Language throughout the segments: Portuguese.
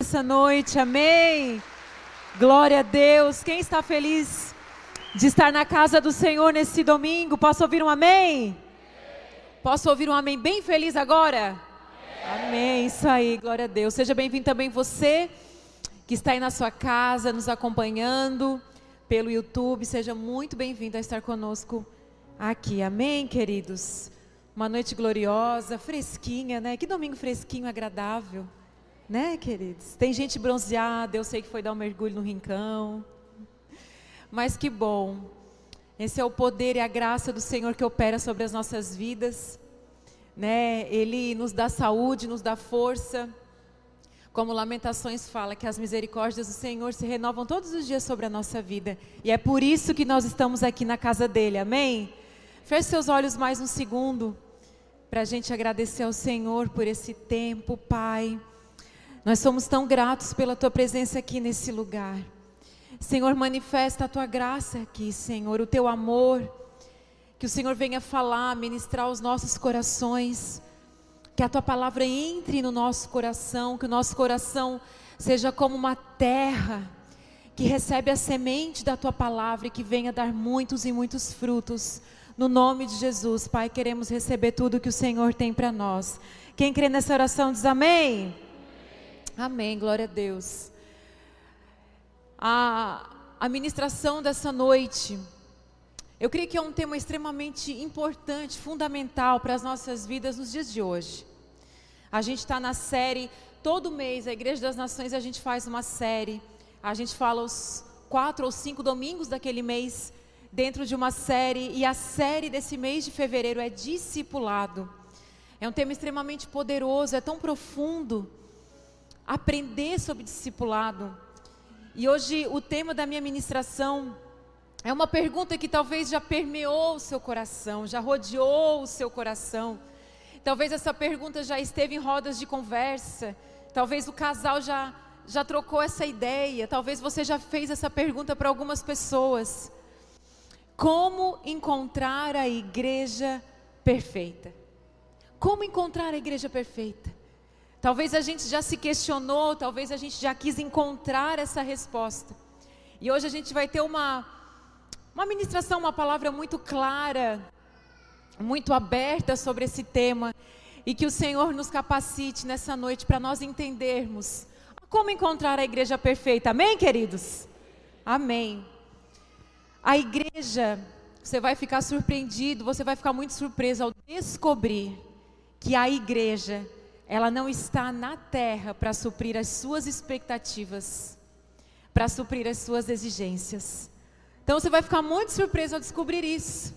essa noite, amém. Glória a Deus. Quem está feliz de estar na casa do Senhor nesse domingo? Posso ouvir um amém? Posso ouvir um amém bem feliz agora? Amém. Isso aí, glória a Deus. Seja bem-vindo também você que está aí na sua casa, nos acompanhando pelo YouTube. Seja muito bem-vindo a estar conosco aqui. Amém, queridos. Uma noite gloriosa, fresquinha, né? Que domingo fresquinho, agradável. Né, queridos? Tem gente bronzeada, eu sei que foi dar um mergulho no rincão. Mas que bom. Esse é o poder e a graça do Senhor que opera sobre as nossas vidas. Né? Ele nos dá saúde, nos dá força. Como Lamentações fala que as misericórdias do Senhor se renovam todos os dias sobre a nossa vida. E é por isso que nós estamos aqui na casa dele. Amém? Feche seus olhos mais um segundo para a gente agradecer ao Senhor por esse tempo, Pai. Nós somos tão gratos pela tua presença aqui nesse lugar. Senhor, manifesta a tua graça aqui, Senhor, o teu amor. Que o Senhor venha falar, ministrar os nossos corações. Que a tua palavra entre no nosso coração, que o nosso coração seja como uma terra que recebe a semente da tua palavra e que venha dar muitos e muitos frutos. No nome de Jesus, Pai, queremos receber tudo que o Senhor tem para nós. Quem crê nessa oração diz amém. Amém, glória a Deus. A, a ministração dessa noite, eu creio que é um tema extremamente importante, fundamental para as nossas vidas nos dias de hoje. A gente está na série, todo mês, a Igreja das Nações, a gente faz uma série, a gente fala os quatro ou cinco domingos daquele mês, dentro de uma série, e a série desse mês de fevereiro é Discipulado. É um tema extremamente poderoso, é tão profundo aprender sobre discipulado. E hoje o tema da minha ministração é uma pergunta que talvez já permeou o seu coração, já rodeou o seu coração. Talvez essa pergunta já esteve em rodas de conversa. Talvez o casal já já trocou essa ideia. Talvez você já fez essa pergunta para algumas pessoas. Como encontrar a igreja perfeita? Como encontrar a igreja perfeita? Talvez a gente já se questionou, talvez a gente já quis encontrar essa resposta. E hoje a gente vai ter uma, uma ministração, uma palavra muito clara, muito aberta sobre esse tema. E que o Senhor nos capacite nessa noite para nós entendermos como encontrar a igreja perfeita. Amém, queridos? Amém. A igreja, você vai ficar surpreendido, você vai ficar muito surpreso ao descobrir que a igreja ela não está na terra para suprir as suas expectativas, para suprir as suas exigências. Então você vai ficar muito surpreso ao descobrir isso,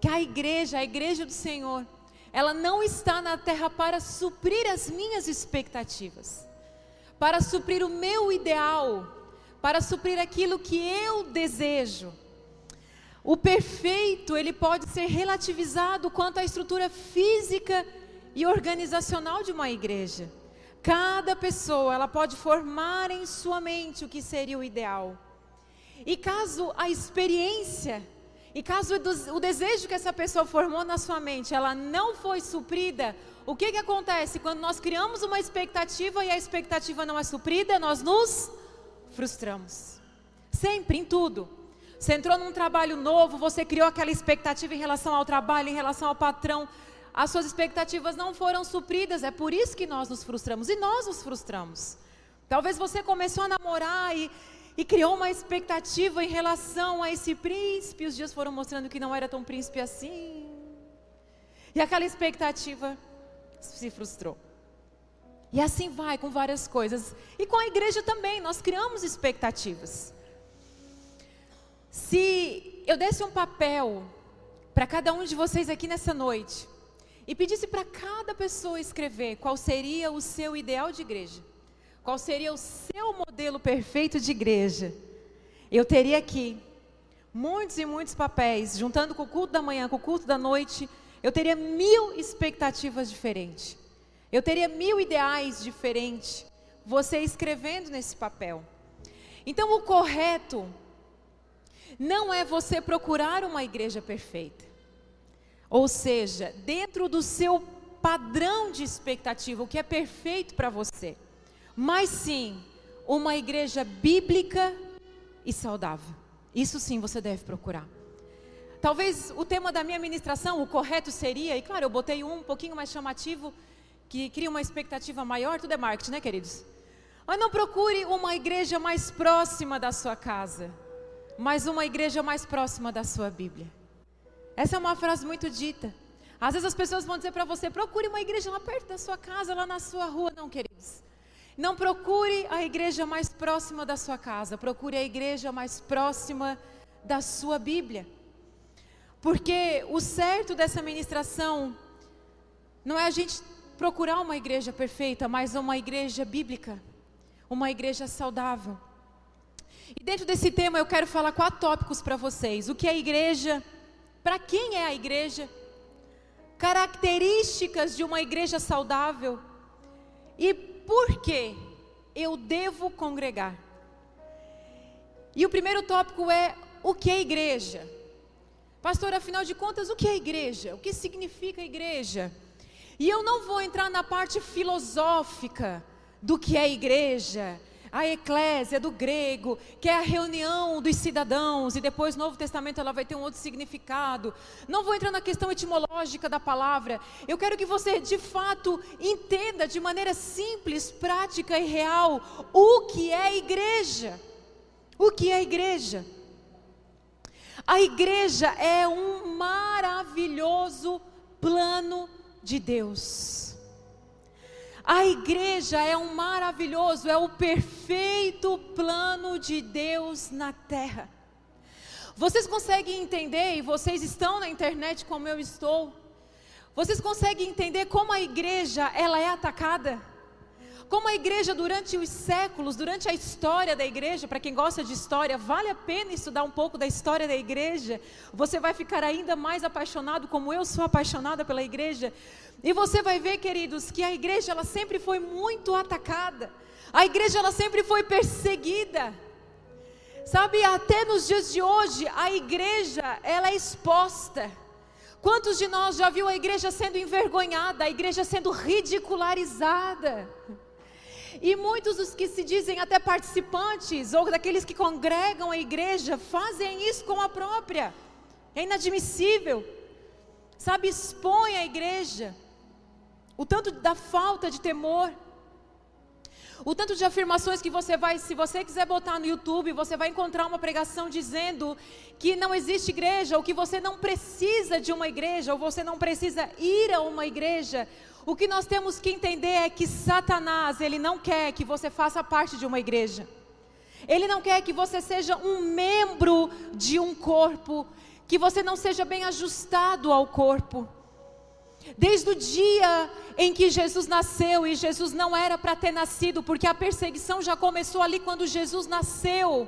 que a igreja, a igreja do Senhor, ela não está na terra para suprir as minhas expectativas, para suprir o meu ideal, para suprir aquilo que eu desejo. O perfeito, ele pode ser relativizado quanto à estrutura física e organizacional de uma igreja. Cada pessoa, ela pode formar em sua mente o que seria o ideal. E caso a experiência, e caso o desejo que essa pessoa formou na sua mente, ela não foi suprida, o que, que acontece? Quando nós criamos uma expectativa e a expectativa não é suprida, nós nos frustramos. Sempre, em tudo. Você entrou num trabalho novo, você criou aquela expectativa em relação ao trabalho, em relação ao patrão, as suas expectativas não foram supridas, é por isso que nós nos frustramos. E nós nos frustramos. Talvez você começou a namorar e, e criou uma expectativa em relação a esse príncipe. Os dias foram mostrando que não era tão príncipe assim. E aquela expectativa se frustrou. E assim vai com várias coisas. E com a igreja também, nós criamos expectativas. Se eu desse um papel para cada um de vocês aqui nessa noite, e pedisse para cada pessoa escrever qual seria o seu ideal de igreja, qual seria o seu modelo perfeito de igreja, eu teria aqui muitos e muitos papéis, juntando com o culto da manhã, com o culto da noite, eu teria mil expectativas diferentes. Eu teria mil ideais diferentes. Você escrevendo nesse papel. Então, o correto não é você procurar uma igreja perfeita. Ou seja, dentro do seu padrão de expectativa, o que é perfeito para você. mas sim uma igreja bíblica e saudável. Isso sim você deve procurar. Talvez o tema da minha ministração, o correto seria, e claro, eu botei um um pouquinho mais chamativo, que cria uma expectativa maior, tudo é marketing, né, queridos? Mas não procure uma igreja mais próxima da sua casa, mas uma igreja mais próxima da sua Bíblia. Essa é uma frase muito dita. Às vezes as pessoas vão dizer para você: procure uma igreja lá perto da sua casa, lá na sua rua. Não, queridos. Não procure a igreja mais próxima da sua casa, procure a igreja mais próxima da sua Bíblia. Porque o certo dessa ministração não é a gente procurar uma igreja perfeita, mas uma igreja bíblica uma igreja saudável. E dentro desse tema eu quero falar quatro tópicos para vocês: o que é igreja, para quem é a igreja, características de uma igreja saudável e por que eu devo congregar. E o primeiro tópico é o que é igreja. Pastor, afinal de contas, o que é igreja? O que significa igreja? E eu não vou entrar na parte filosófica do que é igreja, a eclésia do grego, que é a reunião dos cidadãos, e depois no Novo Testamento ela vai ter um outro significado. Não vou entrar na questão etimológica da palavra. Eu quero que você de fato entenda de maneira simples, prática e real o que é igreja. O que é igreja? A igreja é um maravilhoso plano de Deus. A igreja é um maravilhoso, é o perfeito plano de Deus na terra. Vocês conseguem entender, e vocês estão na internet como eu estou, vocês conseguem entender como a igreja ela é atacada? Como a igreja durante os séculos, durante a história da igreja, para quem gosta de história, vale a pena estudar um pouco da história da igreja. Você vai ficar ainda mais apaixonado, como eu sou apaixonada pela igreja. E você vai ver, queridos, que a igreja ela sempre foi muito atacada. A igreja ela sempre foi perseguida. Sabe, até nos dias de hoje, a igreja ela é exposta. Quantos de nós já viu a igreja sendo envergonhada, a igreja sendo ridicularizada? E muitos dos que se dizem até participantes ou daqueles que congregam a igreja fazem isso com a própria. É inadmissível. Sabe, expõe a igreja o tanto da falta de temor, o tanto de afirmações que você vai, se você quiser botar no YouTube, você vai encontrar uma pregação dizendo que não existe igreja, ou que você não precisa de uma igreja, ou você não precisa ir a uma igreja. O que nós temos que entender é que Satanás, ele não quer que você faça parte de uma igreja. Ele não quer que você seja um membro de um corpo, que você não seja bem ajustado ao corpo. Desde o dia em que Jesus nasceu, e Jesus não era para ter nascido, porque a perseguição já começou ali quando Jesus nasceu.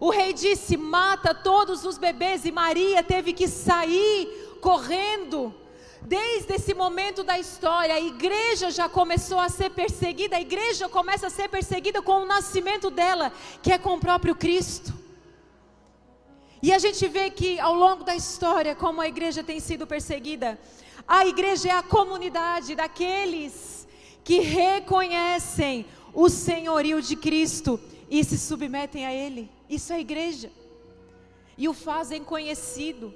O rei disse: mata todos os bebês, e Maria teve que sair correndo. Desde esse momento da história, a igreja já começou a ser perseguida, a igreja começa a ser perseguida com o nascimento dela, que é com o próprio Cristo. E a gente vê que ao longo da história, como a igreja tem sido perseguida, a igreja é a comunidade daqueles que reconhecem o senhorio de Cristo e se submetem a Ele. Isso é a igreja. E o fazem conhecido,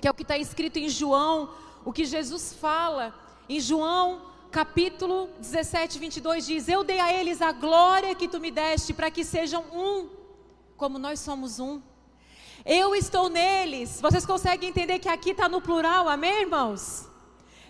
que é o que está escrito em João, o que Jesus fala. Em João capítulo 17, 22 diz: Eu dei a eles a glória que tu me deste, para que sejam um, como nós somos um. Eu estou neles. Vocês conseguem entender que aqui está no plural, amém, irmãos?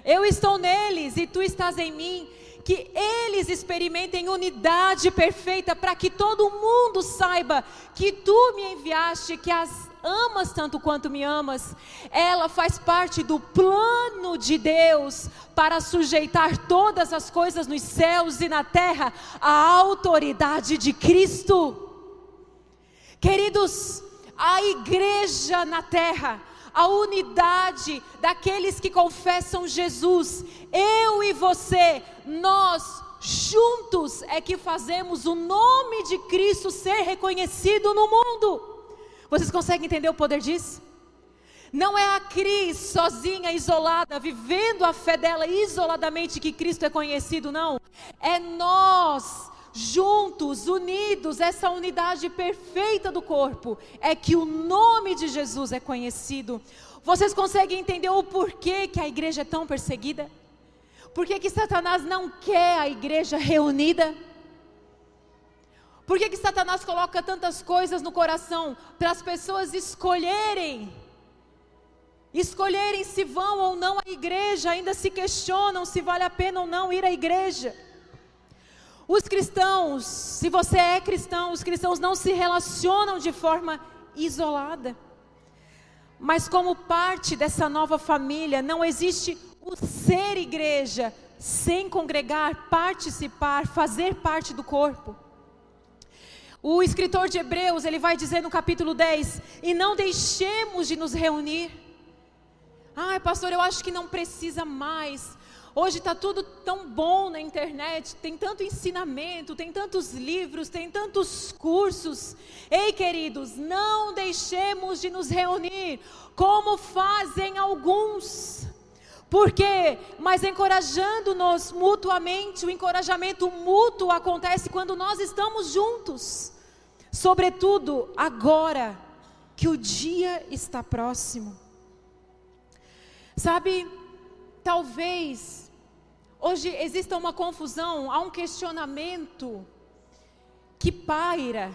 Eu estou neles e tu estás em mim. Que eles experimentem unidade perfeita, para que todo mundo saiba que tu me enviaste, que as amas tanto quanto me amas. Ela faz parte do plano de Deus para sujeitar todas as coisas nos céus e na terra à autoridade de Cristo. Queridos, a igreja na terra, a unidade daqueles que confessam Jesus, eu e você, nós juntos é que fazemos o nome de Cristo ser reconhecido no mundo. Vocês conseguem entender o poder disso? Não é a Cris sozinha, isolada, vivendo a fé dela isoladamente que Cristo é conhecido, não. É nós, juntos, unidos, essa unidade perfeita do corpo, é que o nome de Jesus é conhecido. Vocês conseguem entender o porquê que a igreja é tão perseguida? Por que, que Satanás não quer a igreja reunida? Por que, que Satanás coloca tantas coisas no coração para as pessoas escolherem? escolherem se vão ou não à igreja, ainda se questionam se vale a pena ou não ir à igreja. Os cristãos, se você é cristão, os cristãos não se relacionam de forma isolada. Mas como parte dessa nova família, não existe o ser igreja sem congregar, participar, fazer parte do corpo. O escritor de Hebreus, ele vai dizer no capítulo 10: "E não deixemos de nos reunir, Ai, pastor, eu acho que não precisa mais. Hoje está tudo tão bom na internet, tem tanto ensinamento, tem tantos livros, tem tantos cursos. Ei, queridos, não deixemos de nos reunir, como fazem alguns. Por quê? Mas encorajando-nos mutuamente, o encorajamento mútuo acontece quando nós estamos juntos. Sobretudo agora que o dia está próximo. Sabe, talvez hoje exista uma confusão, há um questionamento que paira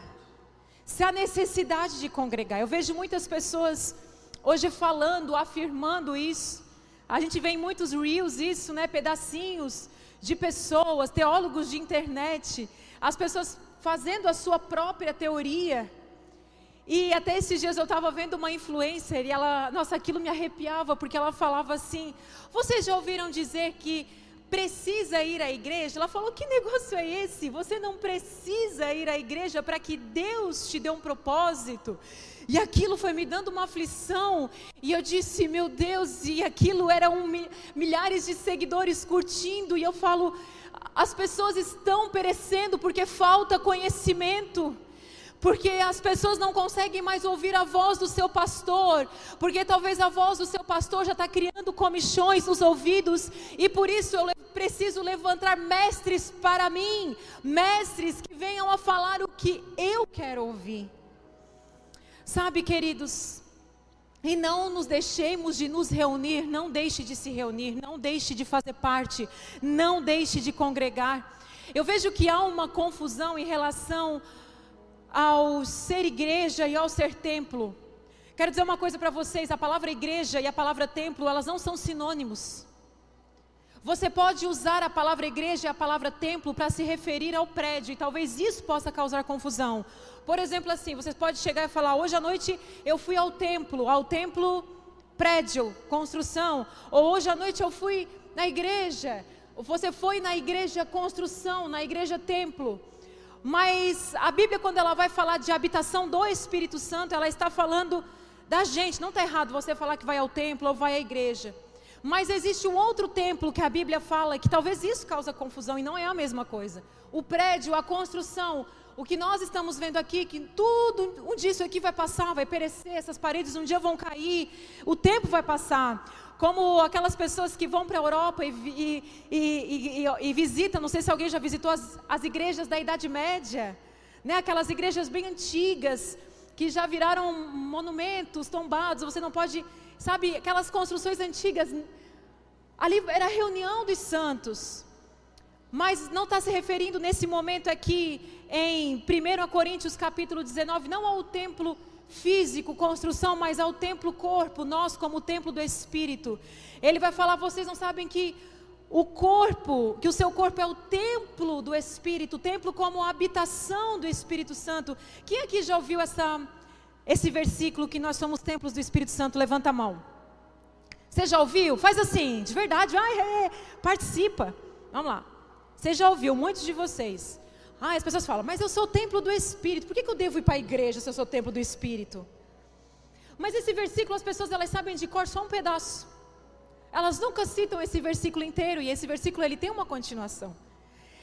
se há necessidade de congregar. Eu vejo muitas pessoas hoje falando, afirmando isso. A gente vê em muitos reels isso, né, pedacinhos de pessoas, teólogos de internet, as pessoas fazendo a sua própria teoria. E até esses dias eu estava vendo uma influencer e ela, nossa, aquilo me arrepiava porque ela falava assim: Vocês já ouviram dizer que precisa ir à igreja? Ela falou: Que negócio é esse? Você não precisa ir à igreja para que Deus te dê um propósito. E aquilo foi me dando uma aflição. E eu disse: Meu Deus, e aquilo eram milhares de seguidores curtindo. E eu falo: As pessoas estão perecendo porque falta conhecimento porque as pessoas não conseguem mais ouvir a voz do seu pastor, porque talvez a voz do seu pastor já está criando comichões nos ouvidos, e por isso eu preciso levantar mestres para mim, mestres que venham a falar o que eu quero ouvir. Sabe, queridos, e não nos deixemos de nos reunir, não deixe de se reunir, não deixe de fazer parte, não deixe de congregar. Eu vejo que há uma confusão em relação ao ser igreja e ao ser templo. Quero dizer uma coisa para vocês: a palavra igreja e a palavra templo, elas não são sinônimos. Você pode usar a palavra igreja e a palavra templo para se referir ao prédio, e talvez isso possa causar confusão. Por exemplo, assim, você pode chegar e falar: hoje à noite eu fui ao templo, ao templo prédio, construção, ou hoje à noite eu fui na igreja. Você foi na igreja construção, na igreja templo. Mas a Bíblia, quando ela vai falar de habitação do Espírito Santo, ela está falando da gente. Não está errado você falar que vai ao templo ou vai à igreja. Mas existe um outro templo que a Bíblia fala que talvez isso causa confusão e não é a mesma coisa. O prédio, a construção, o que nós estamos vendo aqui, que tudo, um dia isso aqui vai passar, vai perecer, essas paredes um dia vão cair, o tempo vai passar como aquelas pessoas que vão para a Europa e, e, e, e, visitam, não sei se alguém já visitou as, as igrejas da Idade Média, né? aquelas igrejas bem antigas, que já viraram monumentos tombados, você não pode, sabe, aquelas construções antigas, ali era a reunião dos santos, mas não está se referindo nesse momento aqui em 1 Coríntios capítulo 19, não ao templo físico, construção, mas ao templo corpo, nós como templo do Espírito. Ele vai falar, vocês não sabem que o corpo, que o seu corpo é o templo do Espírito, o templo como habitação do Espírito Santo. Quem aqui já ouviu essa, esse versículo que nós somos templos do Espírito Santo? Levanta a mão. Você já ouviu? Faz assim, de verdade, vai, é, é, participa. Vamos lá. Você já ouviu, muitos de vocês. Ah, as pessoas falam, mas eu sou o templo do Espírito. Por que, que eu devo ir para a igreja se eu sou o templo do Espírito? Mas esse versículo as pessoas elas sabem de cor só um pedaço. Elas nunca citam esse versículo inteiro e esse versículo ele tem uma continuação.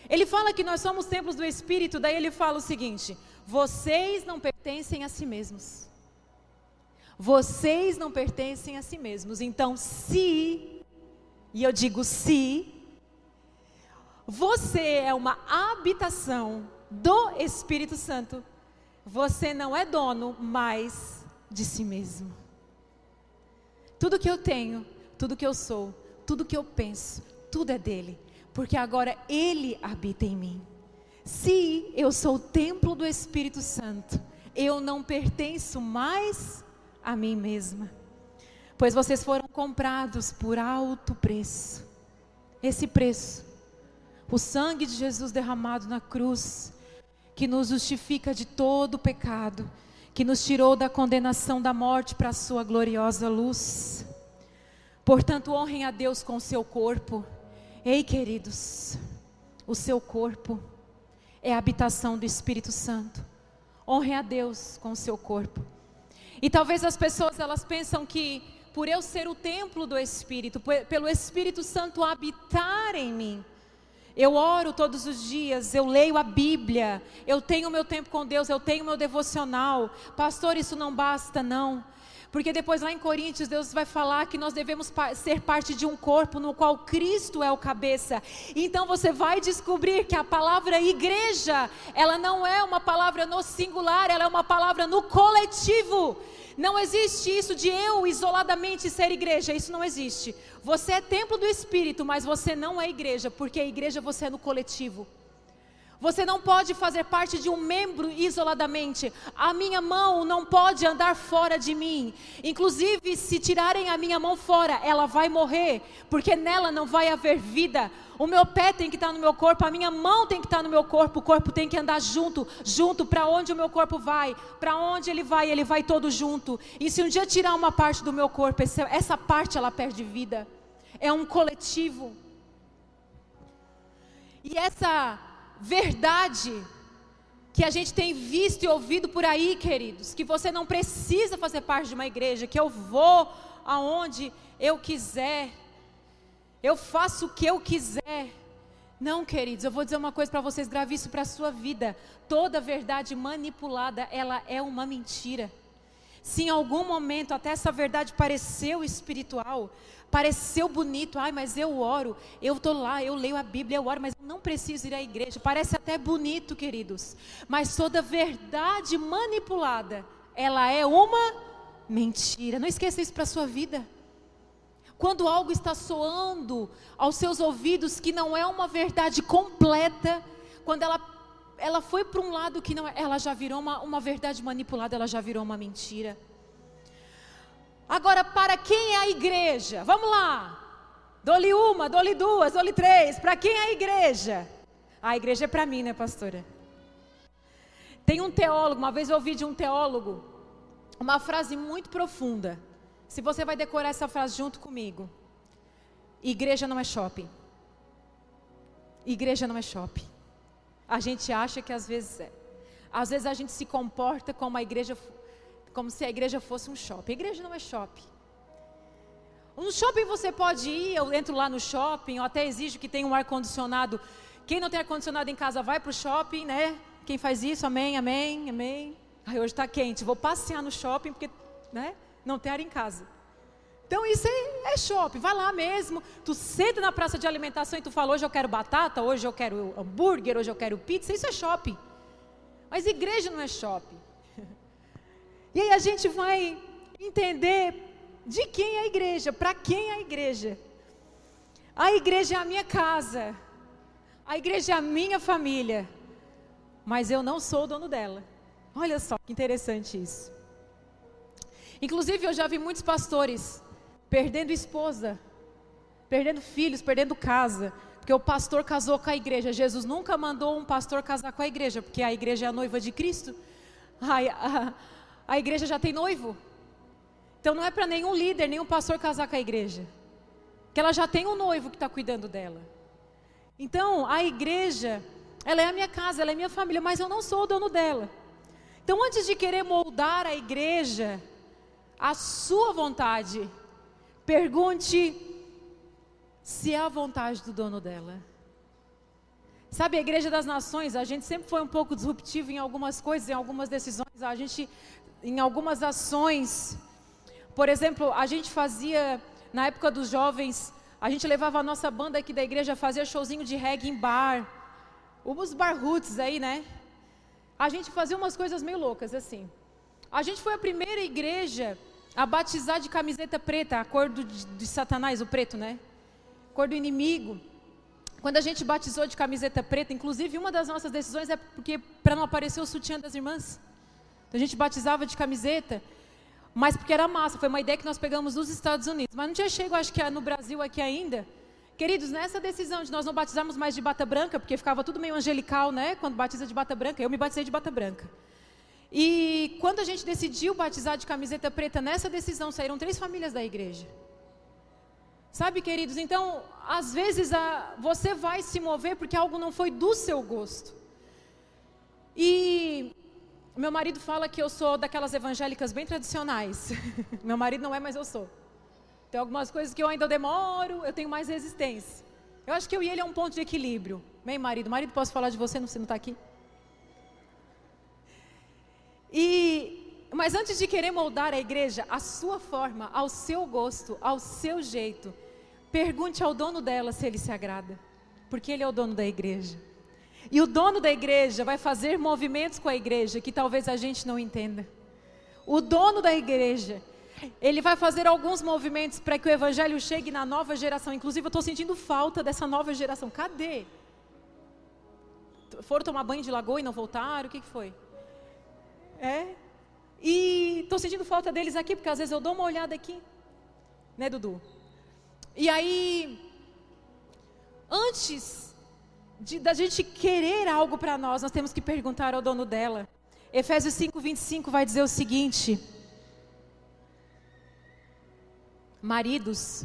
Ele fala que nós somos templos do Espírito, daí ele fala o seguinte: vocês não pertencem a si mesmos. Vocês não pertencem a si mesmos. Então, se, e eu digo se, você é uma habitação do Espírito Santo, você não é dono mais de si mesmo. Tudo que eu tenho, tudo que eu sou, tudo que eu penso, tudo é dele, porque agora ele habita em mim. Se eu sou o templo do Espírito Santo, eu não pertenço mais a mim mesma, pois vocês foram comprados por alto preço. Esse preço, o sangue de Jesus derramado na cruz, que nos justifica de todo pecado, que nos tirou da condenação da morte para a sua gloriosa luz. Portanto, honrem a Deus com o seu corpo. Ei, queridos, o seu corpo é a habitação do Espírito Santo. Honre a Deus com o seu corpo. E talvez as pessoas elas pensam que por eu ser o templo do Espírito, pelo Espírito Santo habitar em mim, eu oro todos os dias, eu leio a Bíblia, eu tenho meu tempo com Deus, eu tenho meu devocional. Pastor, isso não basta, não. Porque depois lá em Coríntios, Deus vai falar que nós devemos ser parte de um corpo no qual Cristo é o cabeça. Então você vai descobrir que a palavra igreja, ela não é uma palavra no singular, ela é uma palavra no coletivo. Não existe isso de eu isoladamente ser igreja, isso não existe. Você é templo do Espírito, mas você não é igreja, porque a igreja você é no coletivo. Você não pode fazer parte de um membro isoladamente. A minha mão não pode andar fora de mim. Inclusive, se tirarem a minha mão fora, ela vai morrer, porque nela não vai haver vida. O meu pé tem que estar no meu corpo, a minha mão tem que estar no meu corpo, o corpo tem que andar junto, junto para onde o meu corpo vai, para onde ele vai, ele vai todo junto. E se um dia tirar uma parte do meu corpo, essa parte ela perde vida. É um coletivo. E essa verdade que a gente tem visto e ouvido por aí, queridos, que você não precisa fazer parte de uma igreja, que eu vou aonde eu quiser, eu faço o que eu quiser. Não, queridos, eu vou dizer uma coisa para vocês, grave isso para a sua vida. Toda verdade manipulada, ela é uma mentira. Se em algum momento até essa verdade pareceu espiritual, pareceu bonito, ai, mas eu oro, eu estou lá, eu leio a Bíblia, eu oro, mas não preciso ir à igreja. Parece até bonito, queridos, mas toda verdade manipulada, ela é uma mentira. Não esqueça isso para sua vida. Quando algo está soando aos seus ouvidos que não é uma verdade completa, quando ela ela foi para um lado que não, é, ela já virou uma, uma verdade manipulada, ela já virou uma mentira. Agora, para quem é a igreja? Vamos lá. Dou-lhe uma, dou-lhe duas, dou-lhe três. Para quem é a igreja? A igreja é para mim, né, pastora? Tem um teólogo, uma vez eu ouvi de um teólogo, uma frase muito profunda. Se você vai decorar essa frase junto comigo. Igreja não é shopping. Igreja não é shopping. A gente acha que às vezes é. Às vezes a gente se comporta como a igreja, como se a igreja fosse um shopping. A igreja não é shopping. No shopping você pode ir, eu entro lá no shopping, eu até exijo que tenha um ar-condicionado. Quem não tem ar-condicionado em casa vai para o shopping, né? Quem faz isso, amém, amém, amém. Ai, hoje está quente, vou passear no shopping porque né, não tem ar em casa. Então isso é, é shopping, vai lá mesmo. Tu senta na praça de alimentação e tu fala, hoje eu quero batata, hoje eu quero hambúrguer, hoje eu quero pizza. Isso é shopping. Mas igreja não é shopping. E aí a gente vai entender de quem é a igreja, para quem é a igreja. A igreja é a minha casa. A igreja é a minha família. Mas eu não sou o dono dela. Olha só que interessante isso. Inclusive, eu já vi muitos pastores perdendo esposa, perdendo filhos, perdendo casa, porque o pastor casou com a igreja. Jesus nunca mandou um pastor casar com a igreja, porque a igreja é a noiva de Cristo. A, a, a igreja já tem noivo. Então não é para nenhum líder, nenhum pastor casar com a igreja. Que ela já tem um noivo que está cuidando dela. Então, a igreja, ela é a minha casa, ela é a minha família, mas eu não sou o dono dela. Então, antes de querer moldar a igreja, a sua vontade, Pergunte se é a vontade do dono dela. Sabe, a Igreja das Nações, a gente sempre foi um pouco disruptivo em algumas coisas, em algumas decisões, a gente, em algumas ações, Por exemplo, a gente fazia, na época dos jovens, a gente levava a nossa banda aqui da igreja a fazer showzinho de reggae em bar. Os bar roots aí, né? A gente fazia umas coisas meio loucas assim. A gente foi a primeira igreja a batizar de camiseta preta, a cor do, de, Satanás, o preto, né? Cor do inimigo. Quando a gente batizou de camiseta preta, inclusive uma das nossas decisões é porque para não aparecer o sutiã das irmãs. Então a gente batizava de camiseta, mas porque era massa, foi uma ideia que nós pegamos dos Estados Unidos. Mas não tinha chego, acho que no Brasil aqui ainda. Queridos, nessa decisão de nós não batizarmos mais de bata branca, porque ficava tudo meio angelical, né? Quando batiza de bata branca, eu me batizei de bata branca. E quando a gente decidiu batizar de camiseta preta, nessa decisão saíram três famílias da igreja. Sabe, queridos, então, às vezes a, você vai se mover porque algo não foi do seu gosto. E meu marido fala que eu sou daquelas evangélicas bem tradicionais. meu marido não é, mas eu sou. Tem algumas coisas que eu ainda demoro, eu tenho mais resistência. Eu acho que eu e ele é um ponto de equilíbrio. Bem, marido, marido, posso falar de você, você não está aqui? E, mas antes de querer moldar a igreja à sua forma, ao seu gosto, ao seu jeito, pergunte ao dono dela se ele se agrada, porque ele é o dono da igreja. E o dono da igreja vai fazer movimentos com a igreja que talvez a gente não entenda. O dono da igreja, ele vai fazer alguns movimentos para que o evangelho chegue na nova geração. Inclusive, eu estou sentindo falta dessa nova geração. Cadê? Foram tomar banho de lagoa e não voltaram? O que, que foi? É. E estou sentindo falta deles aqui, porque às vezes eu dou uma olhada aqui. Né, Dudu? E aí, antes de, da gente querer algo para nós, nós temos que perguntar ao dono dela. Efésios 5, 25 vai dizer o seguinte: Maridos,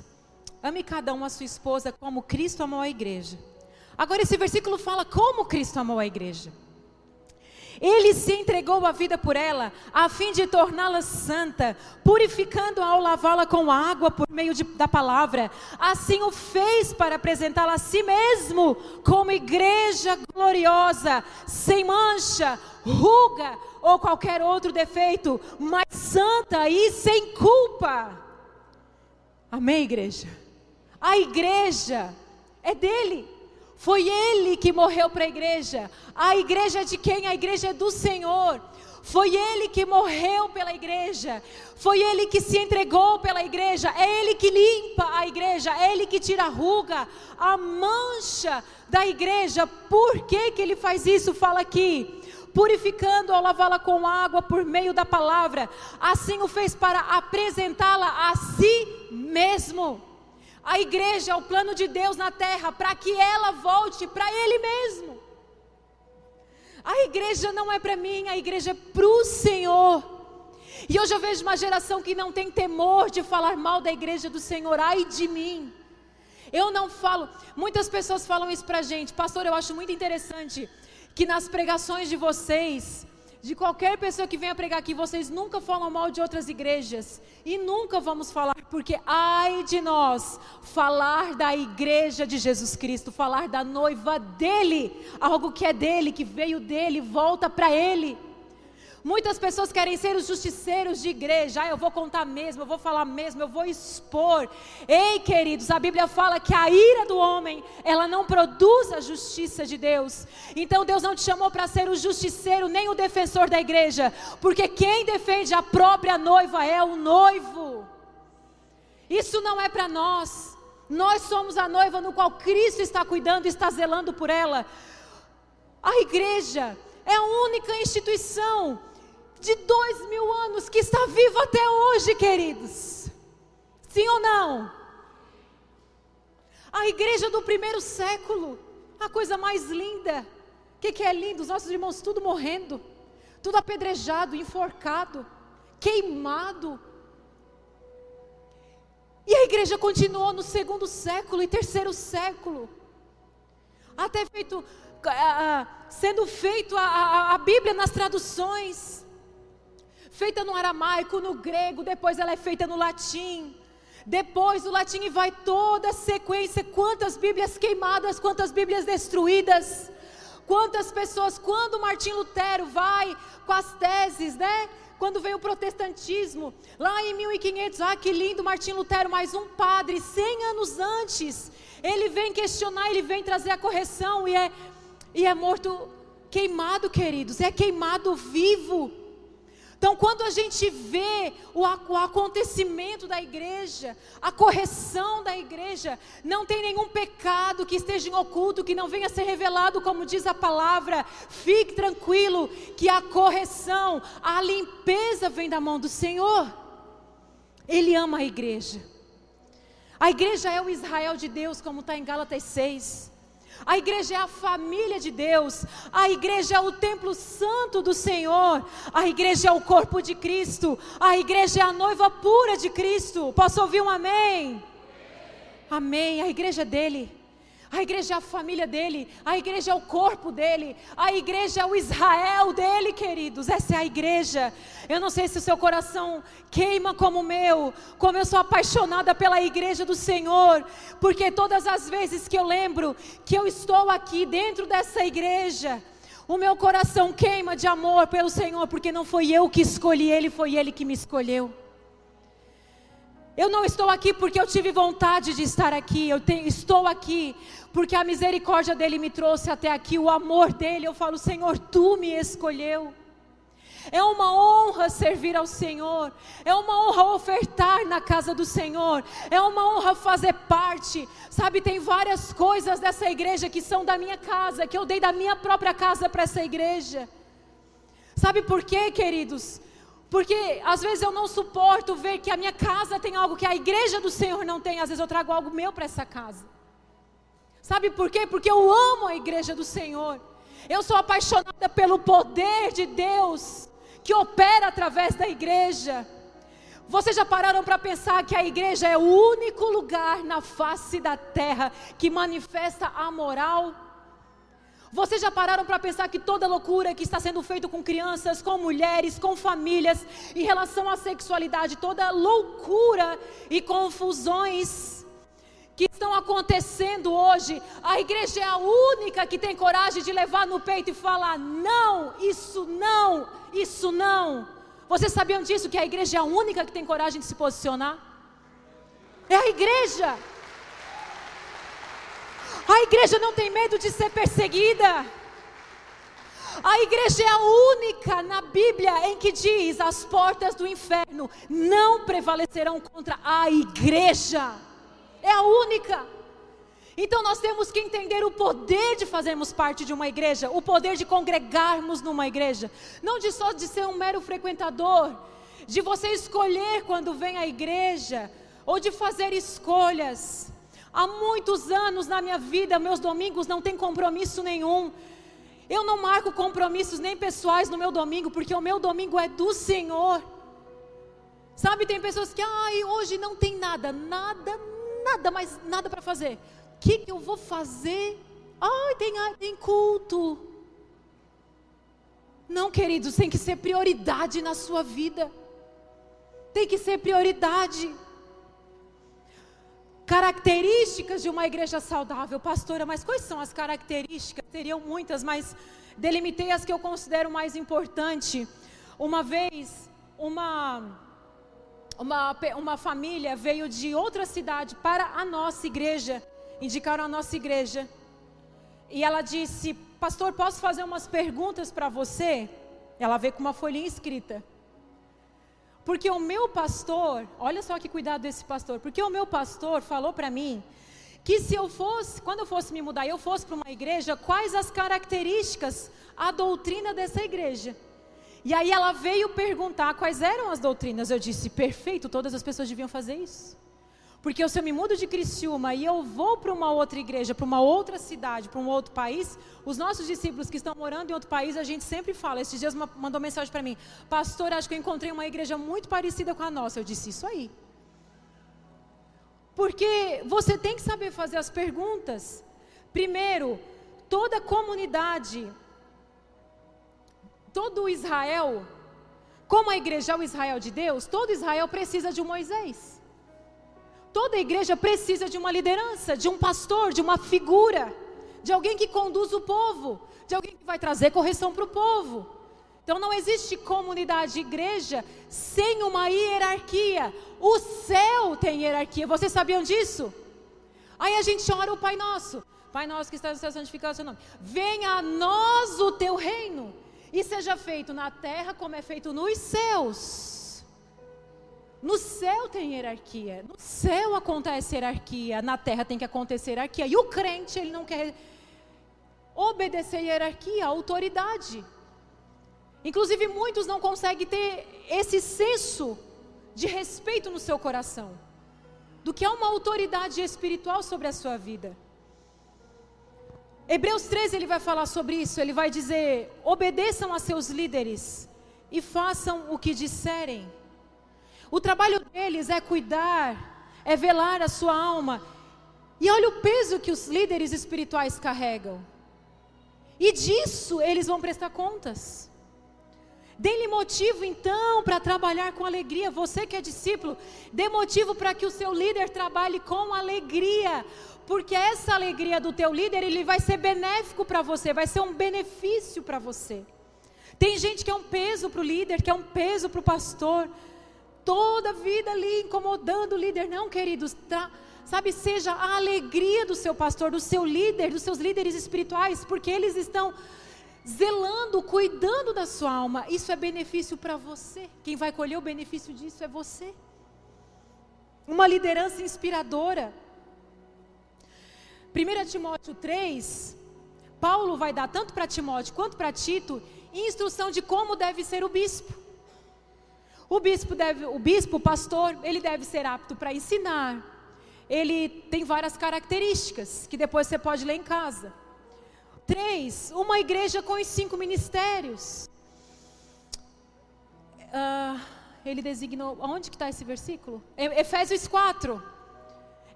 ame cada um a sua esposa como Cristo amou a igreja. Agora, esse versículo fala como Cristo amou a igreja. Ele se entregou a vida por ela, a fim de torná-la santa, purificando-a ao lavá-la com água por meio de, da palavra. Assim o fez para apresentá-la a si mesmo como igreja gloriosa, sem mancha, ruga ou qualquer outro defeito, mas santa e sem culpa. Amém, igreja? A igreja é dele. Foi Ele que morreu para a igreja. A igreja é de quem? A igreja é do Senhor. Foi Ele que morreu pela igreja. Foi Ele que se entregou pela igreja. É Ele que limpa a igreja. É Ele que tira a ruga, a mancha da igreja. Por que, que Ele faz isso? Fala aqui. Purificando ao lavá-la com água por meio da palavra. Assim o fez para apresentá-la a si mesmo. A igreja é o plano de Deus na terra para que ela volte para Ele mesmo. A igreja não é para mim, a igreja é para o Senhor. E hoje eu vejo uma geração que não tem temor de falar mal da igreja do Senhor, ai de mim. Eu não falo, muitas pessoas falam isso para a gente, pastor. Eu acho muito interessante que nas pregações de vocês, de qualquer pessoa que venha pregar aqui, vocês nunca falam mal de outras igrejas e nunca vamos falar, porque ai de nós falar da igreja de Jesus Cristo, falar da noiva dele, algo que é dele, que veio dele, volta para ele. Muitas pessoas querem ser os justiceiros de igreja. Ah, eu vou contar mesmo, eu vou falar mesmo, eu vou expor. Ei, queridos, a Bíblia fala que a ira do homem, ela não produz a justiça de Deus. Então Deus não te chamou para ser o justiceiro nem o defensor da igreja, porque quem defende a própria noiva é o noivo. Isso não é para nós. Nós somos a noiva no qual Cristo está cuidando, está zelando por ela. A igreja é a única instituição de dois mil anos que está vivo até hoje, queridos. Sim ou não? A igreja do primeiro século, a coisa mais linda. O que, que é lindo? Os nossos irmãos tudo morrendo, tudo apedrejado, enforcado, queimado. E a igreja continuou no segundo século e terceiro século, até feito, uh, sendo feito a, a, a Bíblia nas traduções feita no aramaico, no grego, depois ela é feita no latim. Depois do latim vai toda a sequência, quantas Bíblias queimadas, quantas Bíblias destruídas. Quantas pessoas, quando Martim Lutero vai com as teses, né? quando veio o protestantismo, lá em 1500, ah, que lindo, Martim Lutero, mais um padre, 100 anos antes, ele vem questionar, ele vem trazer a correção e é, e é morto queimado, queridos, é queimado vivo. Então, quando a gente vê o, o, acontecimento da igreja, a correção da igreja, não tem nenhum pecado que esteja em oculto, que não venha a ser revelado, como diz a palavra. Fique tranquilo, que a correção, a limpeza vem da mão do Senhor. Ele ama a igreja. A igreja é o Israel de Deus, como está em Gálatas 6. A igreja é a família de Deus. A igreja é o templo santo do Senhor. A igreja é o corpo de Cristo. A igreja é a noiva pura de Cristo. Posso ouvir um amém? Amém. A igreja é dele. A igreja é a família dele, a igreja é o corpo dele, a igreja é o Israel dele, queridos. Essa é a igreja. Eu não sei se o seu coração queima como o meu, como eu sou apaixonada pela igreja do Senhor, porque todas as vezes que eu lembro que eu estou aqui dentro dessa igreja, o meu coração queima de amor pelo Senhor, porque não foi eu que escolhi ele, foi ele que me escolheu. Eu não estou aqui porque eu tive vontade de estar aqui. Eu tenho, estou aqui porque a misericórdia dele me trouxe até aqui, o amor dele. Eu falo, Senhor, tu me escolheu. É uma honra servir ao Senhor, é uma honra ofertar na casa do Senhor, é uma honra fazer parte. Sabe, tem várias coisas dessa igreja que são da minha casa, que eu dei da minha própria casa para essa igreja. Sabe por quê, queridos? Porque às vezes eu não suporto ver que a minha casa tem algo que a igreja do Senhor não tem, às vezes eu trago algo meu para essa casa. Sabe por quê? Porque eu amo a igreja do Senhor. Eu sou apaixonada pelo poder de Deus que opera através da igreja. Vocês já pararam para pensar que a igreja é o único lugar na face da terra que manifesta a moral? Vocês já pararam para pensar que toda loucura que está sendo feita com crianças, com mulheres, com famílias, em relação à sexualidade, toda loucura e confusões que estão acontecendo hoje, a igreja é a única que tem coragem de levar no peito e falar: não, isso não, isso não. Vocês sabiam disso? Que a igreja é a única que tem coragem de se posicionar? É a igreja. A igreja não tem medo de ser perseguida. A igreja é a única na Bíblia em que diz: as portas do inferno não prevalecerão contra a igreja. É a única. Então nós temos que entender o poder de fazermos parte de uma igreja, o poder de congregarmos numa igreja, não de só de ser um mero frequentador, de você escolher quando vem à igreja, ou de fazer escolhas. Há muitos anos na minha vida, meus domingos não tem compromisso nenhum. Eu não marco compromissos nem pessoais no meu domingo, porque o meu domingo é do Senhor. Sabe, tem pessoas que, ai, hoje não tem nada, nada, nada, mas nada para fazer. O que, que eu vou fazer? Ai, tem, tem culto. Não, queridos, tem que ser prioridade na sua vida. Tem que ser prioridade. Características de uma igreja saudável, pastora, mas quais são as características? Teriam muitas, mas delimitei as que eu considero mais importante. Uma vez, uma, uma, uma família veio de outra cidade para a nossa igreja, indicaram a nossa igreja. E ela disse: Pastor, posso fazer umas perguntas para você? Ela veio com uma folhinha escrita. Porque o meu pastor, olha só que cuidado desse pastor, porque o meu pastor falou para mim que se eu fosse, quando eu fosse me mudar, eu fosse para uma igreja, quais as características, a doutrina dessa igreja. E aí ela veio perguntar quais eram as doutrinas. Eu disse: perfeito, todas as pessoas deviam fazer isso. Porque se eu me mudo de Criciúma e eu vou para uma outra igreja, para uma outra cidade, para um outro país, os nossos discípulos que estão morando em outro país, a gente sempre fala. Esses dias mandou mensagem para mim: Pastor, acho que eu encontrei uma igreja muito parecida com a nossa. Eu disse: Isso aí. Porque você tem que saber fazer as perguntas. Primeiro, toda comunidade, todo Israel, como a igreja é o Israel de Deus, todo Israel precisa de um Moisés. Toda igreja precisa de uma liderança, de um pastor, de uma figura, de alguém que conduz o povo, de alguém que vai trazer correção para o povo. Então não existe comunidade igreja sem uma hierarquia. O céu tem hierarquia. Vocês sabiam disso? Aí a gente ora o Pai Nosso. Pai nosso que está no céu, santificado o seu nome. Venha a nós o teu reino e seja feito na terra como é feito nos céus. No céu tem hierarquia, no céu acontece hierarquia, na terra tem que acontecer hierarquia. E o crente, ele não quer obedecer hierarquia, autoridade. Inclusive, muitos não conseguem ter esse senso de respeito no seu coração, do que é uma autoridade espiritual sobre a sua vida. Hebreus 13 ele vai falar sobre isso, ele vai dizer: obedeçam a seus líderes e façam o que disserem. O trabalho deles é cuidar, é velar a sua alma. E olha o peso que os líderes espirituais carregam. E disso eles vão prestar contas. Dê-lhe motivo então para trabalhar com alegria. Você que é discípulo, dê motivo para que o seu líder trabalhe com alegria porque essa alegria do teu líder, ele vai ser benéfico para você, vai ser um benefício para você. Tem gente que é um peso para o líder, que é um peso para o pastor, toda a vida ali incomodando o líder. Não, queridos, tá, sabe, seja a alegria do seu pastor, do seu líder, dos seus líderes espirituais, porque eles estão zelando, cuidando da sua alma. Isso é benefício para você. Quem vai colher o benefício disso é você. Uma liderança inspiradora. 1 Timóteo 3, Paulo vai dar tanto para Timóteo quanto para Tito instrução de como deve ser o bispo. O bispo deve, o bispo, o pastor, ele deve ser apto para ensinar. Ele tem várias características que depois você pode ler em casa. Três, uma igreja com os cinco ministérios. Uh, ele designou, onde que está esse versículo? Efésios 4.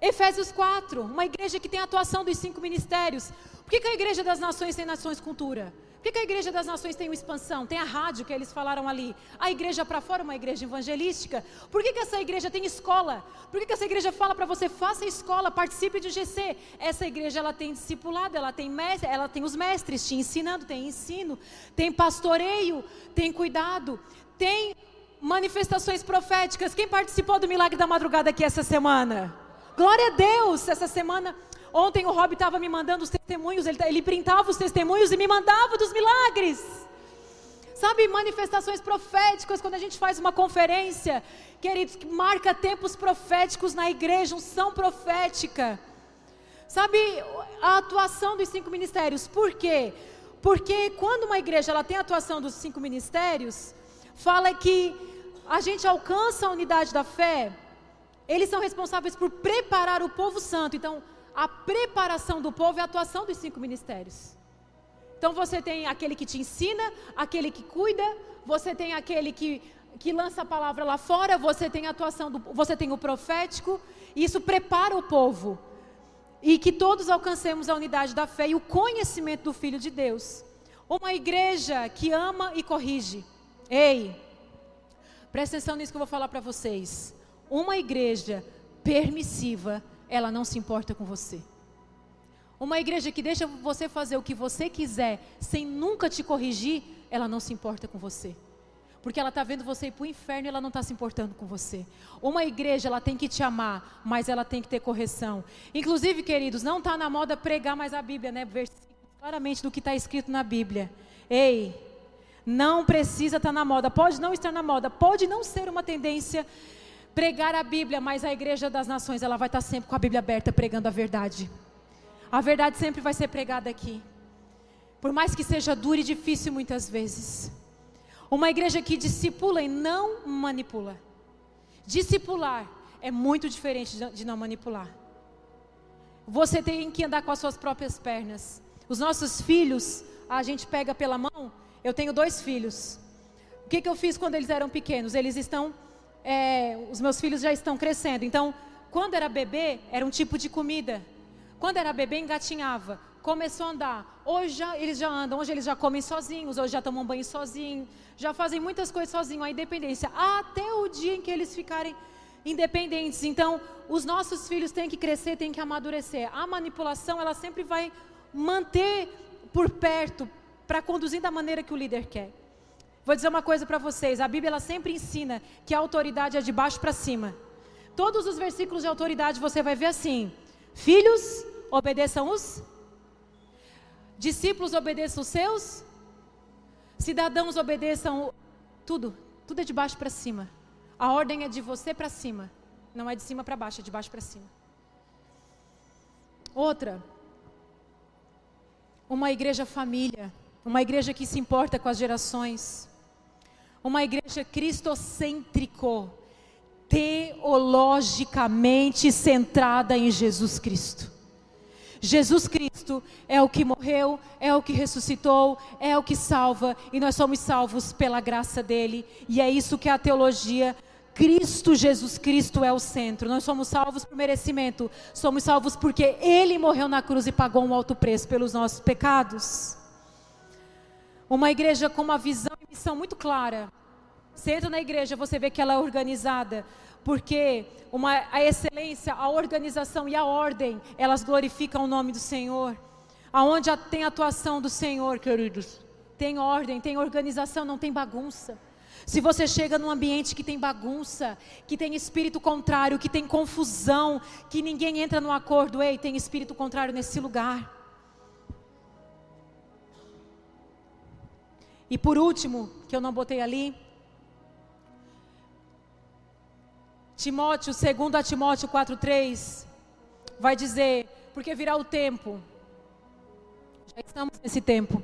Efésios 4, uma igreja que tem a atuação dos cinco ministérios. Por que, que a igreja das nações tem nações cultura? Que, que a igreja das nações tem uma expansão? Tem a rádio que eles falaram ali. A igreja para fora, uma igreja evangelística. Por que, que essa igreja tem escola? Por que, que essa igreja fala para você, faça escola, participe de GC? Essa igreja ela tem discipulado, ela tem mestre, ela tem os mestres te ensinando, tem ensino, tem pastoreio, tem cuidado, tem manifestações proféticas. Quem participou do milagre da madrugada aqui essa semana? Glória a Deus! Essa semana, ontem o Rob estava me mandando os testemunhos, ele, ele printava os testemunhos e me mandava dos milagres. Sabe, manifestações proféticas, quando a gente faz uma conferência, queridos, que marca tempos proféticos na igreja, unção profética. Sabe, a atuação dos cinco ministérios. Por quê? Porque quando uma igreja ela tem a atuação dos cinco ministérios, fala que a gente alcança a unidade da fé eles são responsáveis por preparar o povo santo. Então, a preparação do povo é a atuação dos cinco ministérios. Então, você tem aquele que te ensina, aquele que cuida, você tem aquele que, que lança a palavra lá fora, você tem a atuação do, você tem o profético, e isso prepara o povo. E que todos alcancemos a unidade da fé e o conhecimento do Filho de Deus. Uma igreja que ama e corrige. Ei, presta atenção nisso que eu vou falar para vocês. Uma igreja permissiva, ela não se importa com você. Uma igreja que deixa você fazer o que você quiser, sem nunca te corrigir, ela não se importa com você. Porque ela está vendo você ir para o inferno e ela não está se importando com você. Uma igreja, ela tem que te amar, mas ela tem que ter correção. Inclusive, queridos, não está na moda pregar mais a Bíblia, né? Versículos claramente do que está escrito na Bíblia. Ei, não precisa estar tá na moda. Pode não estar na moda, pode não ser uma tendência pregar a Bíblia, mas a igreja das nações, ela vai estar sempre com a Bíblia aberta pregando a verdade. A verdade sempre vai ser pregada aqui. Por mais que seja dura e difícil muitas vezes. Uma igreja que discipula e não manipula. Discipular é muito diferente de não manipular. Você tem que andar com as suas próprias pernas. Os nossos filhos, a gente pega pela mão. Eu tenho dois filhos. O que, que eu fiz quando eles eram pequenos? Eles estão é, os meus filhos já estão crescendo. Então, quando era bebê, era um tipo de comida. Quando era bebê, engatinhava. Começou a andar. Hoje já, eles já andam, hoje eles já comem sozinhos, hoje já tomam banho sozinhos, já fazem muitas coisas sozinhos, a independência. Até o dia em que eles ficarem independentes. Então, os nossos filhos têm que crescer, têm que amadurecer. A manipulação, ela sempre vai manter por perto, para conduzir da maneira que o líder quer. Vou dizer uma coisa para vocês: a Bíblia ela sempre ensina que a autoridade é de baixo para cima. Todos os versículos de autoridade você vai ver assim: Filhos, obedeçam os. Discípulos, obedeçam os seus. Cidadãos, obedeçam. Tudo. Tudo é de baixo para cima. A ordem é de você para cima. Não é de cima para baixo, é de baixo para cima. Outra. Uma igreja família. Uma igreja que se importa com as gerações. Uma igreja cristocêntrico teologicamente centrada em Jesus Cristo. Jesus Cristo é o que morreu, é o que ressuscitou, é o que salva, e nós somos salvos pela graça dele, e é isso que é a teologia. Cristo, Jesus Cristo é o centro. Nós somos salvos por merecimento, somos salvos porque ele morreu na cruz e pagou um alto preço pelos nossos pecados. Uma igreja com uma visão e missão muito clara. Você entra na igreja, você vê que ela é organizada, porque uma, a excelência, a organização e a ordem, elas glorificam o nome do Senhor. Aonde tem atuação do Senhor, queridos, tem ordem, tem organização, não tem bagunça. Se você chega num ambiente que tem bagunça, que tem espírito contrário, que tem confusão, que ninguém entra no acordo, ei, tem espírito contrário nesse lugar. E por último, que eu não botei ali, Timóteo, segundo a Timóteo 4:3, vai dizer: "Porque virá o tempo, já estamos nesse tempo,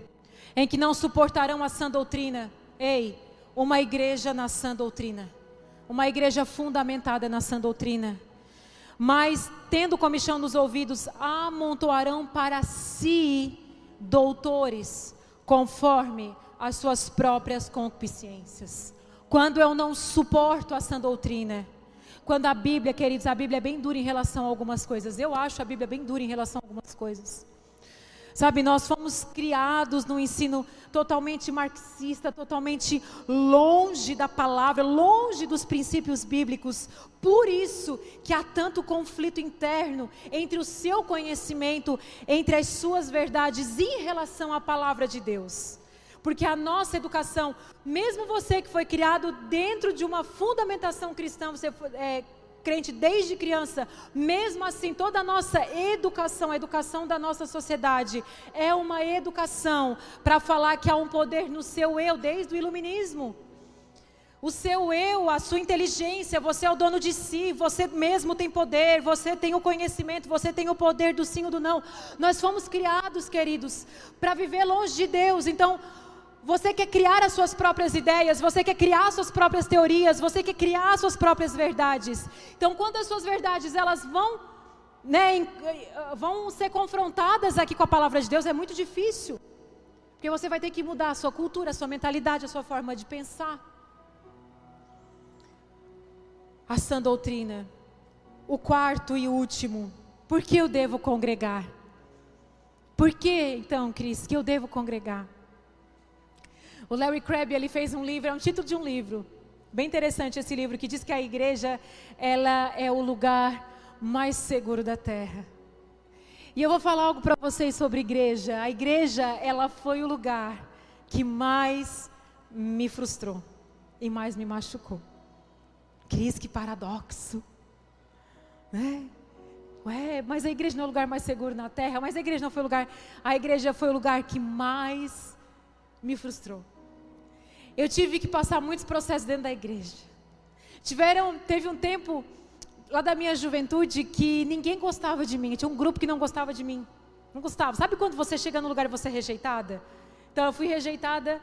em que não suportarão a sã doutrina. Ei, uma igreja na sã doutrina, uma igreja fundamentada na sã doutrina. Mas, tendo comichão nos ouvidos, amontoarão para si doutores, conforme as suas próprias concupiscências. Quando eu não suporto a sã doutrina, quando a Bíblia, queridos, a Bíblia é bem dura em relação a algumas coisas. Eu acho a Bíblia bem dura em relação a algumas coisas. Sabe, nós fomos criados num ensino totalmente marxista, totalmente longe da palavra, longe dos princípios bíblicos. Por isso que há tanto conflito interno entre o seu conhecimento, entre as suas verdades em relação à palavra de Deus. Porque a nossa educação, mesmo você que foi criado dentro de uma fundamentação cristã, você é crente desde criança, mesmo assim, toda a nossa educação, a educação da nossa sociedade, é uma educação para falar que há um poder no seu eu, desde o iluminismo. O seu eu, a sua inteligência, você é o dono de si, você mesmo tem poder, você tem o conhecimento, você tem o poder do sim ou do não. Nós fomos criados, queridos, para viver longe de Deus. Então, você quer criar as suas próprias ideias, você quer criar as suas próprias teorias, você quer criar as suas próprias verdades. Então, quando as suas verdades elas vão, né, eh, vão ser confrontadas aqui com a palavra de Deus, é muito difícil. Porque você vai ter que mudar a sua cultura, a sua mentalidade, a sua forma de pensar. A sã doutrina. O quarto e último. Por que eu devo congregar? Por que, então, Cris, que eu devo congregar? O Larry Crabb ele fez um livro, é um título de um livro, bem interessante esse livro que diz que a igreja ela é o lugar mais seguro da terra. E eu vou falar algo para vocês sobre igreja. A igreja ela foi o lugar que mais me frustrou e mais me machucou. Cris, que paradoxo, né? Ué, mas a igreja não é o lugar mais seguro na terra, mas a igreja não foi o lugar, a igreja foi o lugar que mais me frustrou. Eu tive que passar muitos processos dentro da igreja. Tiveram, teve um tempo lá da minha juventude que ninguém gostava de mim. Tinha um grupo que não gostava de mim. Não gostava. Sabe quando você chega no lugar e você é rejeitada? Então eu fui rejeitada